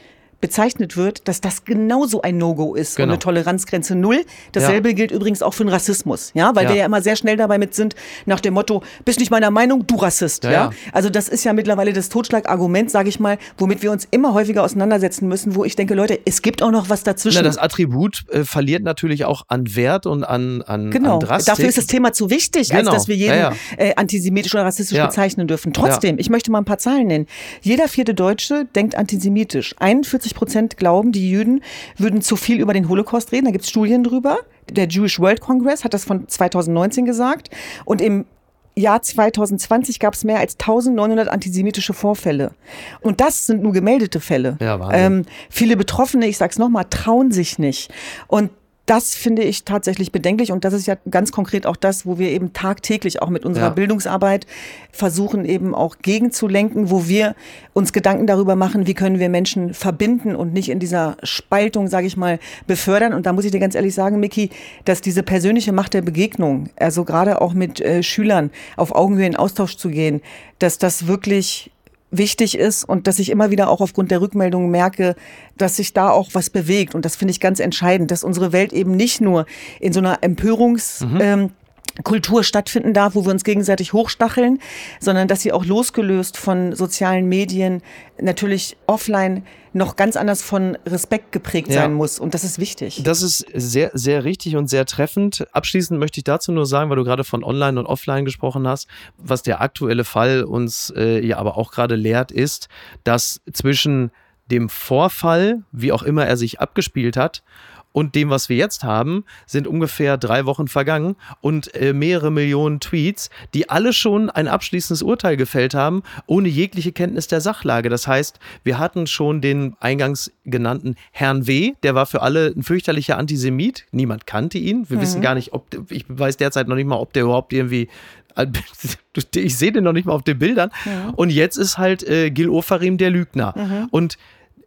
bezeichnet wird, dass das genauso ein No-Go ist genau. und eine Toleranzgrenze null. Dasselbe ja. gilt übrigens auch für den Rassismus, ja, weil ja. wir ja immer sehr schnell dabei mit sind nach dem Motto, bist nicht meiner Meinung, du Rassist, ja. ja? Also das ist ja mittlerweile das Totschlagargument, sage ich mal, womit wir uns immer häufiger auseinandersetzen müssen, wo ich denke, Leute, es gibt auch noch was dazwischen. Na, das Attribut äh, verliert natürlich auch an Wert und an an Genau. An Drastik. Dafür ist das Thema zu wichtig, genau. als dass wir jeden äh, antisemitisch oder rassistisch bezeichnen dürfen. Trotzdem, ich möchte mal ein paar Zahlen nennen. Jeder vierte Deutsche denkt antisemitisch. 41 Prozent glauben, die Juden würden zu viel über den Holocaust reden. Da gibt es Studien drüber. Der Jewish World Congress hat das von 2019 gesagt. Und im Jahr 2020 gab es mehr als 1900 antisemitische Vorfälle. Und das sind nur gemeldete Fälle. Ja, ähm, viele Betroffene, ich sag's nochmal, trauen sich nicht. Und das finde ich tatsächlich bedenklich und das ist ja ganz konkret auch das, wo wir eben tagtäglich auch mit unserer ja. Bildungsarbeit versuchen eben auch gegenzulenken, wo wir uns Gedanken darüber machen, wie können wir Menschen verbinden und nicht in dieser Spaltung, sage ich mal, befördern. Und da muss ich dir ganz ehrlich sagen, Miki, dass diese persönliche Macht der Begegnung, also gerade auch mit äh, Schülern auf Augenhöhe in Austausch zu gehen, dass das wirklich wichtig ist und dass ich immer wieder auch aufgrund der Rückmeldungen merke, dass sich da auch was bewegt. Und das finde ich ganz entscheidend, dass unsere Welt eben nicht nur in so einer Empörungs- mhm. ähm, Kultur stattfinden darf, wo wir uns gegenseitig hochstacheln, sondern dass sie auch losgelöst von sozialen Medien natürlich offline noch ganz anders von Respekt geprägt ja. sein muss. Und das ist wichtig. Das ist sehr, sehr richtig und sehr treffend. Abschließend möchte ich dazu nur sagen, weil du gerade von Online und Offline gesprochen hast, was der aktuelle Fall uns äh, ja aber auch gerade lehrt, ist, dass zwischen dem Vorfall, wie auch immer er sich abgespielt hat, und dem, was wir jetzt haben, sind ungefähr drei Wochen vergangen und äh, mehrere Millionen Tweets, die alle schon ein abschließendes Urteil gefällt haben, ohne jegliche Kenntnis der Sachlage. Das heißt, wir hatten schon den eingangs genannten Herrn W., der war für alle ein fürchterlicher Antisemit. Niemand kannte ihn. Wir mhm. wissen gar nicht, ob, ich weiß derzeit noch nicht mal, ob der überhaupt irgendwie ich sehe den noch nicht mal auf den Bildern. Ja. Und jetzt ist halt äh, Gil Ofarim der Lügner. Mhm. Und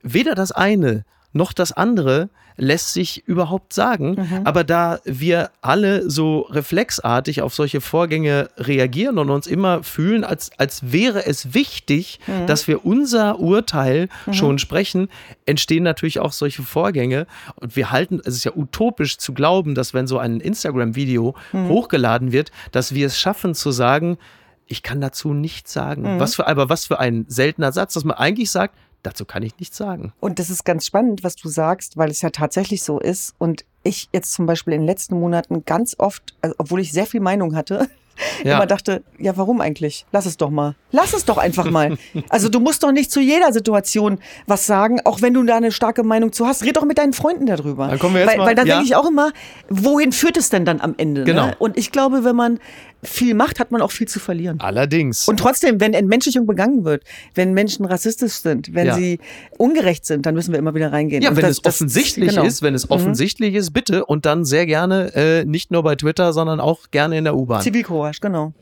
weder das eine noch das andere lässt sich überhaupt sagen. Mhm. Aber da wir alle so reflexartig auf solche Vorgänge reagieren und uns immer fühlen, als, als wäre es wichtig, mhm. dass wir unser Urteil mhm. schon sprechen, entstehen natürlich auch solche Vorgänge. Und wir halten, es ist ja utopisch zu glauben, dass wenn so ein Instagram-Video mhm. hochgeladen wird, dass wir es schaffen zu sagen, ich kann dazu nichts sagen. Mhm. Was für, aber was für ein seltener Satz, dass man eigentlich sagt, Dazu kann ich nichts sagen. Und das ist ganz spannend, was du sagst, weil es ja tatsächlich so ist. Und ich jetzt zum Beispiel in den letzten Monaten ganz oft, also obwohl ich sehr viel Meinung hatte, ja. immer dachte, ja, warum eigentlich? Lass es doch mal. Lass es doch einfach mal. Also du musst doch nicht zu jeder Situation was sagen, auch wenn du da eine starke Meinung zu hast. Red doch mit deinen Freunden darüber. Dann kommen wir jetzt weil, mal, weil da ja. denke ich auch immer, wohin führt es denn dann am Ende? Genau. Ne? Und ich glaube, wenn man viel macht, hat man auch viel zu verlieren. Allerdings. Und trotzdem, wenn Entmenschlichung begangen wird, wenn Menschen rassistisch sind, wenn Ja. sie ungerecht sind, dann müssen wir immer wieder reingehen. Ja, Und wenn das- es das- offensichtlich genau. ist, wenn es offensichtlich ist, bitte und dann sehr gerne äh, nicht nur bei Twitter, sondern auch gerne in der U-Bahn. Zivilcourage, genau.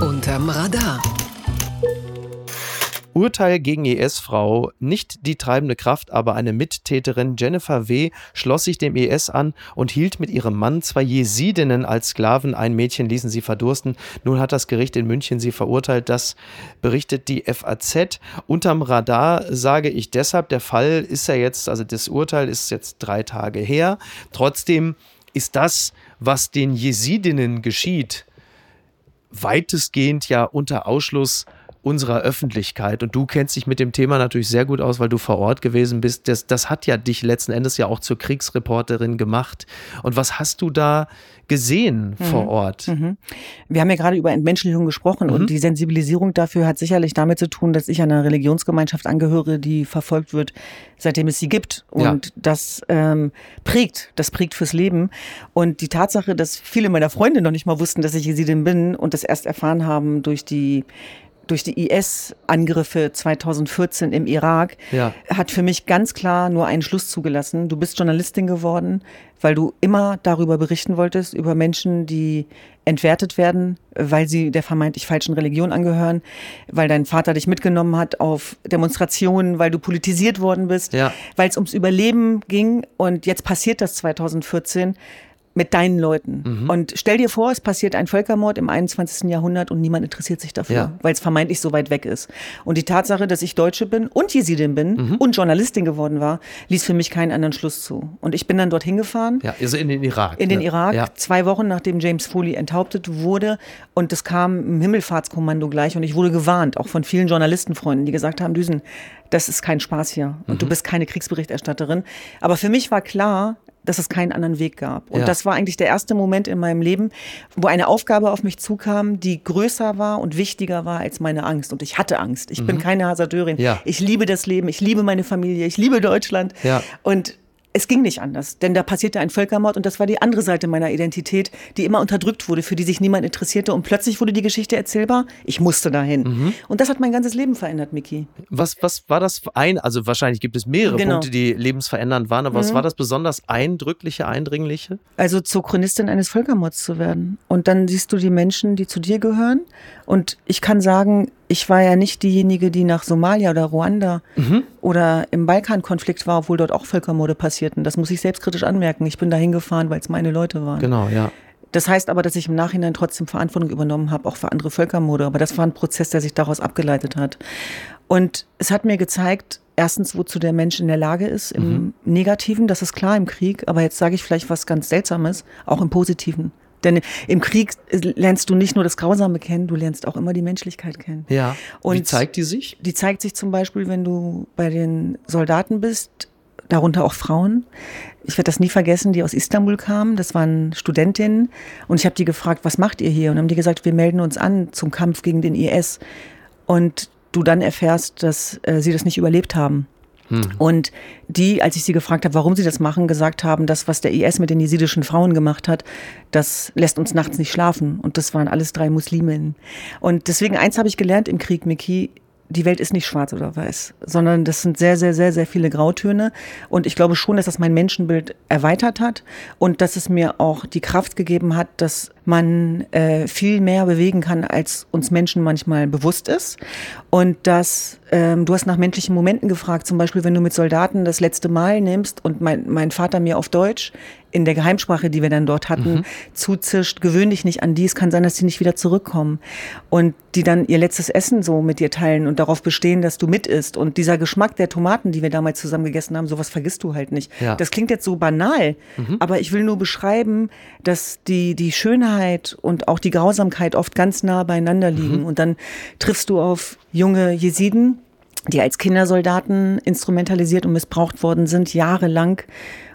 Unterm Radar. Urteil gegen IS-Frau, nicht die treibende Kraft, aber eine Mittäterin Jennifer W. schloss sich dem IS an und hielt mit ihrem Mann zwei Jesidinnen als Sklaven. Ein Mädchen ließen sie verdursten. Nun hat das Gericht in München sie verurteilt. Das berichtet die FAZ. Unterm Radar sage ich deshalb, der Fall ist ja jetzt, also das Urteil ist jetzt drei Tage her. Trotzdem ist das, was den Jesidinnen geschieht, weitestgehend ja unter Ausschluss unserer Öffentlichkeit. Und du kennst dich mit dem Thema natürlich sehr gut aus, weil du vor Ort gewesen bist. Das, das hat ja dich letzten Endes ja auch zur Kriegsreporterin gemacht. Und was hast du da gesehen vor Ort? Wir haben ja gerade über Entmenschlichung gesprochen Mhm. und die Sensibilisierung dafür hat sicherlich damit zu tun, dass ich einer Religionsgemeinschaft angehöre, die verfolgt wird, seitdem es sie gibt. Ja. Und das ähm, prägt, das prägt fürs Leben. Und die Tatsache, dass viele meiner Freunde noch nicht mal wussten, dass ich Jesidin bin und das erst erfahren haben durch die durch die IS-Angriffe 2014 im Irak, Ja. hat für mich ganz klar nur einen Schluss zugelassen. Du bist Journalistin geworden, weil du immer darüber berichten wolltest, über Menschen, die entwertet werden, weil sie der vermeintlich falschen Religion angehören, weil dein Vater dich mitgenommen hat auf Demonstrationen, weil du politisiert worden bist, Ja. weil es ums Überleben ging und jetzt passiert das 2014 mit deinen Leuten. Und stell dir vor, es passiert ein Völkermord im 21. Jahrhundert und niemand interessiert sich dafür, Ja. weil es vermeintlich so weit weg ist. Und die Tatsache, dass ich Deutsche bin und Jesidin bin und Journalistin geworden war, ließ für mich keinen anderen Schluss zu. Und ich bin dann dorthin gefahren. Ja, also in den Irak. In den ne? Irak, Ja. zwei Wochen nachdem James Foley enthauptet wurde. Und das kam im Himmelfahrtskommando gleich. Und ich wurde gewarnt, auch von vielen Journalistenfreunden, die gesagt haben, Düsen, das ist kein Spaß hier. Und Mhm. du bist keine Kriegsberichterstatterin. Aber für mich war klar, dass es keinen anderen Weg gab. Und Ja. das war eigentlich der erste Moment in meinem Leben, wo eine Aufgabe auf mich zukam, die größer war und wichtiger war als meine Angst. Und ich hatte Angst. Ich bin keine Hasardeurin. Mhm. Ja. Ich liebe das Leben. Ich liebe meine Familie. Ich liebe Deutschland. Ja. Und es ging nicht anders, denn da passierte ein Völkermord und das war die andere Seite meiner Identität, die immer unterdrückt wurde, für die sich niemand interessierte und plötzlich wurde die Geschichte erzählbar. Ich musste dahin. Mhm. Und das hat mein ganzes Leben verändert, Miki. Was, was war das ein, also wahrscheinlich gibt es mehrere Genau. Punkte, die lebensverändernd waren, aber Mhm. was war das besonders eindrückliche, eindringliche? Also zur Chronistin eines Völkermords zu werden. Und dann siehst du die Menschen, die zu dir gehören. Und ich kann sagen, ich war ja nicht diejenige, die nach Somalia oder Ruanda oder im Balkankonflikt war, obwohl dort auch Völkermorde passierten. Das muss ich selbstkritisch anmerken. Ich bin da hingefahren, weil es meine Leute waren. Genau, ja. Das heißt aber, dass ich im Nachhinein trotzdem Verantwortung übernommen habe, auch für andere Völkermorde. Aber das war ein Prozess, der sich daraus abgeleitet hat. Und es hat mir gezeigt, erstens, wozu der Mensch in der Lage ist, im Negativen, das ist klar im Krieg, aber jetzt sage ich vielleicht was ganz Seltsames, auch im Positiven. Denn im Krieg lernst du nicht nur das Grausame kennen, du lernst auch immer die Menschlichkeit kennen. Ja. Wie Und- zeigt die sich? Die zeigt sich zum Beispiel, wenn du bei den Soldaten bist, darunter auch Frauen. Ich werde das nie vergessen, die aus Istanbul kamen. Das waren Studentinnen. Und ich habe die gefragt, was macht ihr hier? Und haben die gesagt, wir melden uns an zum Kampf gegen den IS. Und du dann erfährst, dass äh, sie das nicht überlebt haben. Und die, als ich sie gefragt habe, warum sie das machen, gesagt haben, das, was der IS mit den jesidischen Frauen gemacht hat, das lässt uns nachts nicht schlafen. Und das waren alles drei Musliminnen. Und deswegen eins habe ich gelernt im Krieg, Miki, die Welt ist nicht schwarz oder weiß, sondern das sind sehr, sehr, sehr, sehr viele Grautöne. Und ich glaube schon, dass das mein Menschenbild erweitert hat und dass es mir auch die Kraft gegeben hat, dass man äh, viel mehr bewegen kann, als uns Menschen manchmal bewusst ist. Und dass ähm, du hast nach menschlichen Momenten gefragt, zum Beispiel, wenn du mit Soldaten das letzte Mal nimmst und mein, mein Vater mir auf Deutsch in der Geheimsprache, die wir dann dort hatten, zuzischt, gewöhn dich nicht an die, es kann sein, dass die nicht wieder zurückkommen. Und die dann ihr letztes Essen so mit dir teilen und darauf bestehen, dass du mit isst. Und dieser Geschmack der Tomaten, die wir damals zusammen gegessen haben, sowas vergisst du halt nicht. Ja. Das klingt jetzt so banal, aber ich will nur beschreiben, dass die, die Schönheit und auch die Grausamkeit oft ganz nah beieinander liegen. Und dann triffst du auf junge Jesiden, die als Kindersoldaten instrumentalisiert und missbraucht worden sind, jahrelang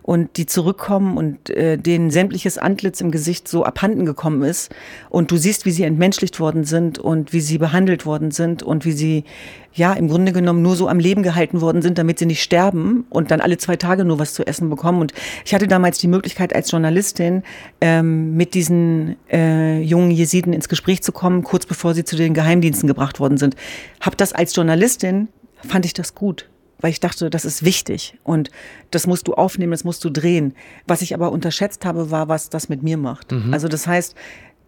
und die zurückkommen und äh, denen sämtliches Antlitz im Gesicht so abhanden gekommen ist und du siehst, wie sie entmenschlicht worden sind und wie sie behandelt worden sind und wie sie ja im Grunde genommen nur so am Leben gehalten worden sind, damit sie nicht sterben und dann alle zwei Tage nur was zu essen bekommen. Und ich hatte damals die Möglichkeit als Journalistin ähm, mit diesen äh, jungen Jesiden ins Gespräch zu kommen, kurz bevor sie zu den Geheimdiensten gebracht worden sind. Hab das als Journalistin fand ich das gut weil ich dachte, das ist wichtig und das musst du aufnehmen, das musst du drehen. Was ich aber unterschätzt habe, war, was das mit mir macht. Mhm. Also das heißt,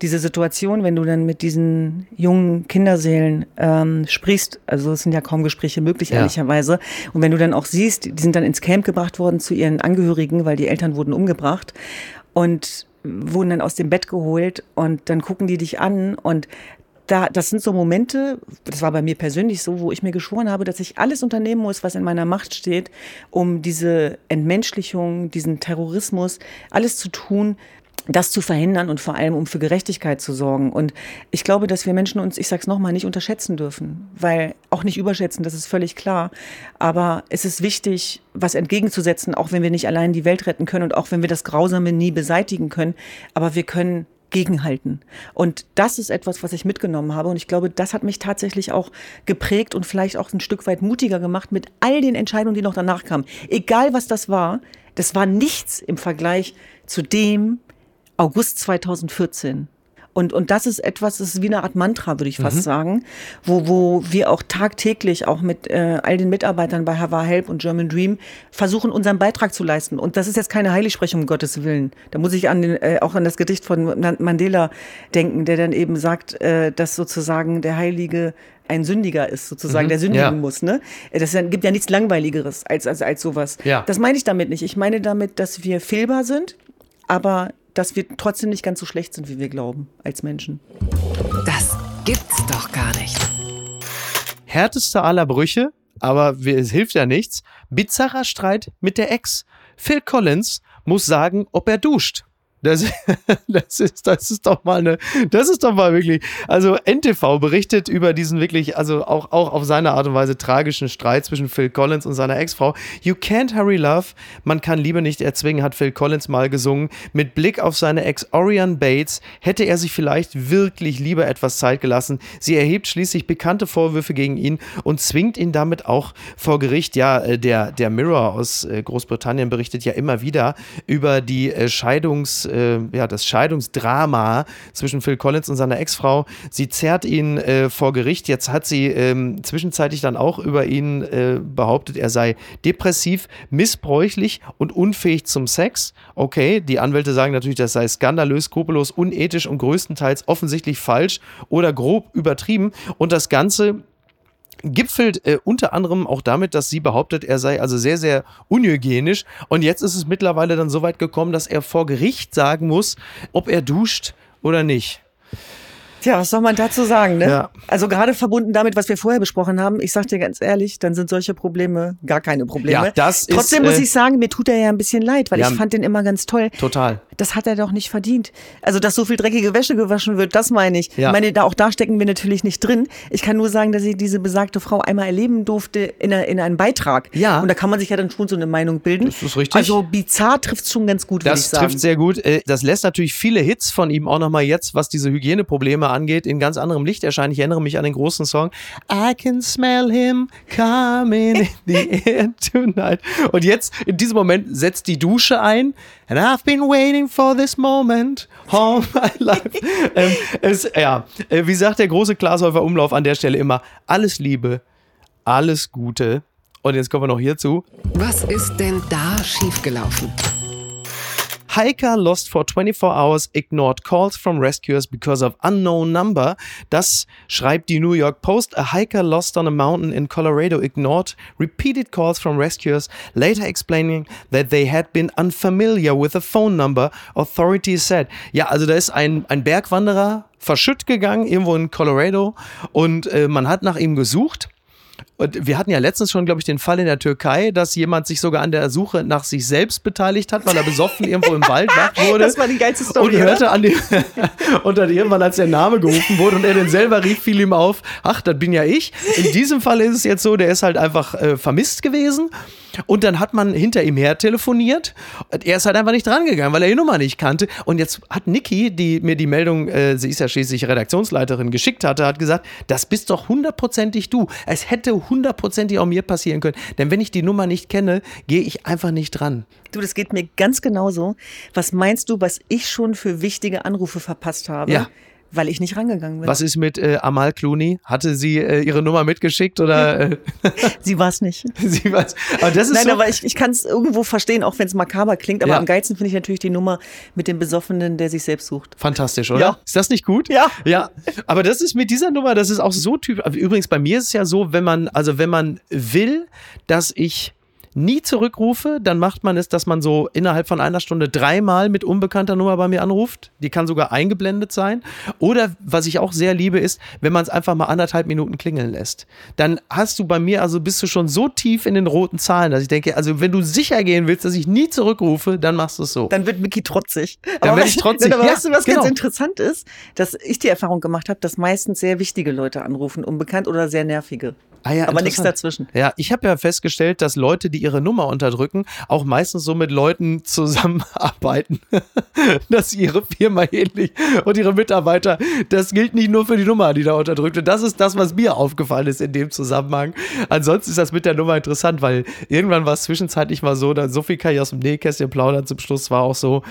diese Situation, wenn du dann mit diesen jungen Kinderseelen ähm, sprichst, also es sind ja kaum Gespräche möglich, ja. ehrlicherweise, und wenn du dann auch siehst, die sind dann ins Camp gebracht worden zu ihren Angehörigen, weil die Eltern wurden umgebracht und wurden dann aus dem Bett geholt und dann gucken die dich an und da, das sind so Momente, das war bei mir persönlich so, wo ich mir geschworen habe, dass ich alles unternehmen muss, was in meiner Macht steht, um diese Entmenschlichung, diesen Terrorismus, alles zu tun, das zu verhindern und vor allem um für Gerechtigkeit zu sorgen. Und ich glaube, dass wir Menschen uns, ich sag's nochmal, nicht unterschätzen dürfen, weil auch nicht überschätzen, das ist völlig klar. Aber es ist wichtig, was entgegenzusetzen, auch wenn wir nicht allein die Welt retten können und auch wenn wir das Grausame nie beseitigen können. Aber wir können gegenhalten. Und das ist etwas, was ich mitgenommen habe. Und ich glaube, das hat mich tatsächlich auch geprägt und vielleicht auch ein Stück weit mutiger gemacht mit all den Entscheidungen, die noch danach kamen. Egal was das war, das war nichts im Vergleich zu dem, August 2014. Und, und das ist etwas, das ist wie eine Art Mantra, würde ich fast mhm. sagen, wo, wo wir auch tagtäglich auch mit äh, all den Mitarbeitern bei Hava Help und German Dream versuchen, unseren Beitrag zu leisten. Und das ist jetzt keine Heiligsprechung, um Gottes Willen. Da muss ich an den, äh, auch an das Gedicht von Mandela denken, der dann eben sagt, äh, dass sozusagen der Heilige ein Sündiger ist, sozusagen, mhm, der sündigen ja. muss. Ne? Das gibt ja nichts Langweiligeres als, als, als sowas. Ja. Das meine ich damit nicht. Ich meine damit, dass wir fehlbar sind, aber dass wir trotzdem nicht ganz so schlecht sind, wie wir glauben, als Menschen. Das gibt's doch gar nicht. Härteste aller Brüche, aber es hilft ja nichts. Bizarrer Streit mit der Ex. Phil Collins muss sagen, ob er duscht. Das, das, ist, das ist doch mal eine, das ist doch mal wirklich, also NTV berichtet über diesen wirklich, also auch, auch auf seine Art und Weise tragischen Streit zwischen Phil Collins und seiner Ex-Frau. You can't hurry love, man kann Liebe nicht erzwingen, hat Phil Collins mal gesungen. Mit Blick auf seine Ex Orion Bates hätte er sich vielleicht wirklich lieber etwas Zeit gelassen. Sie erhebt schließlich bekannte Vorwürfe gegen ihn und zwingt ihn damit auch vor Gericht. Ja, äh, der, der Mirror aus äh, Großbritannien berichtet ja immer wieder über die äh, Scheidungs- äh, ja, das Scheidungsdrama zwischen Phil Collins und seiner Ex-Frau. Sie zerrt ihn äh, vor Gericht. Jetzt hat sie ähm, zwischenzeitlich dann auch über ihn äh, behauptet, er sei depressiv, missbräuchlich und unfähig zum Sex. Okay, die Anwälte sagen natürlich, das sei skandalös, skrupellos, unethisch und größtenteils offensichtlich falsch oder grob übertrieben. Und das Ganze gipfelt äh, unter anderem auch damit, dass sie behauptet, er sei also sehr, sehr unhygienisch. Und jetzt ist es mittlerweile dann so weit gekommen, dass er vor Gericht sagen muss, ob er duscht oder nicht. Tja, was soll man dazu sagen, ne? Ja. Also gerade verbunden damit, was wir vorher besprochen haben, ich sag dir ganz ehrlich, dann sind solche Probleme gar keine Probleme. Ja, das Trotzdem ist, muss äh, ich sagen, mir tut er ja ein bisschen leid, weil ja, ich fand den immer ganz toll. Total. Das hat er doch nicht verdient. Also, dass so viel dreckige Wäsche gewaschen wird, das meine ich. Ja. Ich meine, da auch da stecken wir natürlich nicht drin. Ich kann nur sagen, dass ich diese besagte Frau einmal erleben durfte in, einer, in einem Beitrag. Ja. Und da kann man sich ja dann schon so eine Meinung bilden. Das ist richtig. Also bizarr trifft es schon ganz gut, würde ich sagen. Das trifft sehr gut. Äh, das lässt natürlich viele Hits von ihm auch nochmal jetzt, was diese Hygieneprobleme angeht, in ganz anderem Licht erscheinen. Ich erinnere mich an den großen Song I can smell him coming in the air tonight. Und jetzt, in diesem Moment, setzt die Dusche ein. And I've been waiting for this moment all my life. ähm, es, ja, äh, wie sagt der große Glashäufer Umlauf an der Stelle immer, alles Liebe, alles Gute. Und jetzt kommen wir noch hierzu. Was ist denn da schiefgelaufen? Hiker lost for 24 hours, ignored calls from rescuers because of unknown number. Das schreibt die New York Post. A hiker lost on a mountain in Colorado ignored repeated calls from rescuers, later explaining that they had been unfamiliar with the phone number, authorities said. Ja, also da ist ein, ein Bergwanderer verschütt gegangen, irgendwo in Colorado, und äh, man hat nach ihm gesucht. Und wir hatten ja letztens schon, glaube ich, den Fall in der Türkei, dass jemand sich sogar an der Suche nach sich selbst beteiligt hat, weil er besoffen irgendwo im Wald wach wurde. Das war die geilste Story. Und hörte an den, und dann irgendwann, als der Name gerufen wurde und er den selber rief, fiel ihm auf, ach, das bin ja ich. In diesem Fall ist es jetzt so, der ist halt einfach äh, vermisst gewesen. Und dann hat man hinter ihm her telefoniert. Er ist halt einfach nicht drangegangen, weil er die Nummer nicht kannte. Und jetzt hat Niki, die mir die Meldung, äh, sie ist ja schließlich Redaktionsleiterin, geschickt hatte, hat gesagt, das bist doch hundertprozentig du. Es hätte hundertprozentig auch mir passieren können. Denn wenn ich die Nummer nicht kenne, gehe ich einfach nicht dran. Du, das geht mir ganz genauso. Was meinst du, was ich schon für wichtige Anrufe verpasst habe? Ja. Weil ich nicht rangegangen bin. Was ist mit äh, Amal Clooney? Hatte sie äh, ihre Nummer mitgeschickt oder? Äh? sie war es nicht. sie war's. Aber das ist Nein, so, aber ich, ich kann es irgendwo verstehen, auch wenn es makaber klingt. Aber Ja. am geilsten finde ich natürlich die Nummer mit dem Besoffenen, der sich selbst sucht. Fantastisch, oder? Ja. Ist das nicht gut? Ja. Ja. Aber das ist mit dieser Nummer, das ist auch so typisch. Übrigens, bei mir ist es ja so, wenn man, also wenn man will, dass ich nie zurückrufe, dann macht man es, dass man so innerhalb von einer Stunde dreimal mit unbekannter Nummer bei mir anruft. Die kann sogar eingeblendet sein. Oder was ich auch sehr liebe, ist, wenn man es einfach mal anderthalb Minuten klingeln lässt. Dann hast du bei mir, also bist du schon so tief in den roten Zahlen, dass ich denke, also wenn du sicher gehen willst, dass ich nie zurückrufe, dann machst du es so. Dann wird Mickey trotzig. Dann werd weißt- ich trotzig. Aber Ja, weißt du, was genau. ganz interessant ist? Dass ich die Erfahrung gemacht habe, dass meistens sehr wichtige Leute anrufen, unbekannt oder sehr nervige. Ah ja, aber nichts dazwischen. Ja, ich habe ja festgestellt, dass Leute, die ihre Nummer unterdrücken, auch meistens so mit Leuten zusammenarbeiten, dass ihre Firma ähnlich und ihre Mitarbeiter, das gilt nicht nur für die Nummer, die da unterdrückt. Und das ist das, was mir aufgefallen ist in dem Zusammenhang. Ansonsten ist das mit der Nummer interessant, weil irgendwann war es zwischenzeitlich mal so, dann so viel kann ich aus dem Nähkästchen plaudern. Zum Schluss war auch so,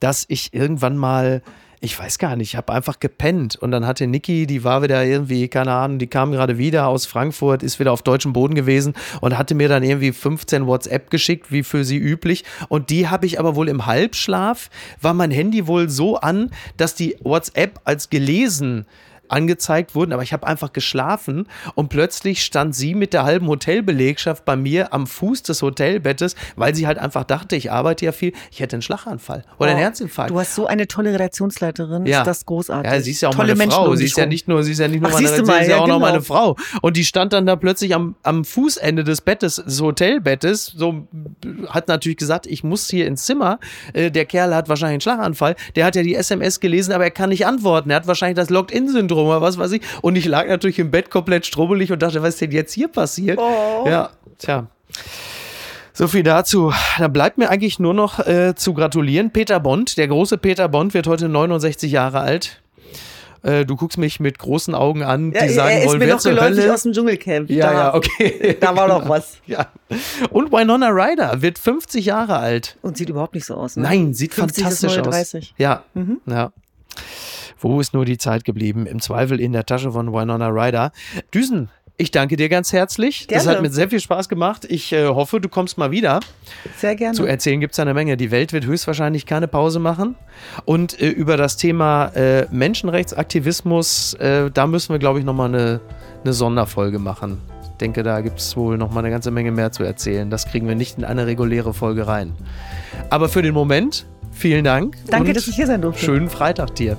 dass ich irgendwann mal ich weiß gar nicht, ich habe einfach gepennt. Und dann hatte Niki, die war wieder irgendwie, keine Ahnung, die kam gerade wieder aus Frankfurt, ist wieder auf deutschem Boden gewesen und hatte mir dann irgendwie 15 WhatsApp geschickt, wie für sie üblich. Und die habe ich aber wohl im Halbschlaf, war mein Handy wohl so an, dass die WhatsApp als gelesen angezeigt wurden, aber ich habe einfach geschlafen und plötzlich stand sie mit der halben Hotelbelegschaft bei mir am Fuß des Hotelbettes, weil sie halt einfach dachte, ich arbeite ja viel, ich hätte einen Schlaganfall oder einen Oh, Herzinfarkt. Du hast so eine tolle Redaktionsleiterin. Ja. Ist das großartig. Ja, sie ist ja auch Tolle meine Menschen Frau. um Sie ist ja nicht nur, sie ist ja nicht nur Ach, meine, siehst du sie mal, ist ja auch noch genau. meine Frau. Und die stand dann da plötzlich am, am Fußende des Bettes, des Hotelbettes, so hat natürlich gesagt, ich muss hier ins Zimmer. Äh, der Kerl hat wahrscheinlich einen Schlaganfall. Der hat ja die SMS gelesen, aber er kann nicht antworten. Er hat wahrscheinlich das Logged-In-Syndrom oder was weiß ich. Und ich lag natürlich im Bett komplett strubbelig und dachte, was ist denn jetzt hier passiert? Oh. Ja, tja. So viel dazu. Da bleibt mir eigentlich nur noch äh, zu gratulieren. Peter Bond, der große Peter Bond, wird heute 69 Jahre alt. Äh, du guckst mich mit großen Augen an, die Ja, sagen wollen, wer zur Hölle? aus dem Dschungelcamp. ja, da, ja, okay. Da war noch was. Ja. Und Winona Ryder wird 50 Jahre alt. Und sieht überhaupt nicht so aus. Ne? Nein, sieht 50 ist fantastisch aus. 30. Ja, ja. Wo ist nur die Zeit geblieben? Im Zweifel in der Tasche von Winona Ryder. Düsen, ich danke dir ganz herzlich. Das Gerne. hat mir sehr viel Spaß gemacht. Ich äh, hoffe, du kommst mal wieder. Sehr gerne. Zu erzählen gibt es eine Menge. Die Welt wird höchstwahrscheinlich keine Pause machen. Und äh, über das Thema äh, Menschenrechtsaktivismus, äh, da müssen wir, glaube ich, nochmal eine, eine Sonderfolge machen. Ich denke, da gibt es wohl nochmal eine ganze Menge mehr zu erzählen. Das kriegen wir nicht in eine reguläre Folge rein. Aber für den Moment, vielen Dank. Danke, dass ich hier sein durfte. Schönen Freitag dir.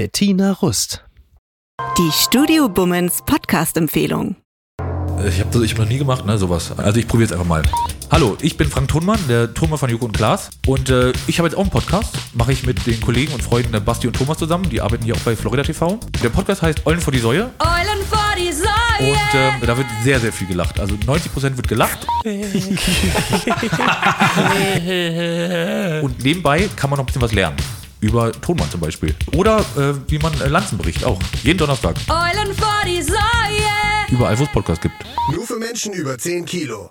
Bettina Rust. Die Studio Bummens Podcast-Empfehlung. Ich habe das ich hab noch nie gemacht, ne, sowas. Also ich probiere es einfach mal. Hallo, ich bin Frank Thunmann, der Thunmann von Joko und Klaas. Und äh, ich habe jetzt auch einen Podcast. Mache ich mit den Kollegen und Freunden der Basti und Thomas zusammen. Die arbeiten hier auch bei Florida TV. Der Podcast heißt Eulen vor die Säue. Eulen vor die Säue. Und ähm, da wird sehr, sehr viel gelacht. Also 90% wird gelacht. und nebenbei kann man noch ein bisschen was lernen. Über Tonmann zum Beispiel. Oder äh, wie man äh, Lanzen bricht, auch. Jeden Donnerstag. Eulen vor die Säue. Überall, wo es Podcasts gibt. Nur für Menschen über 10 Kilo.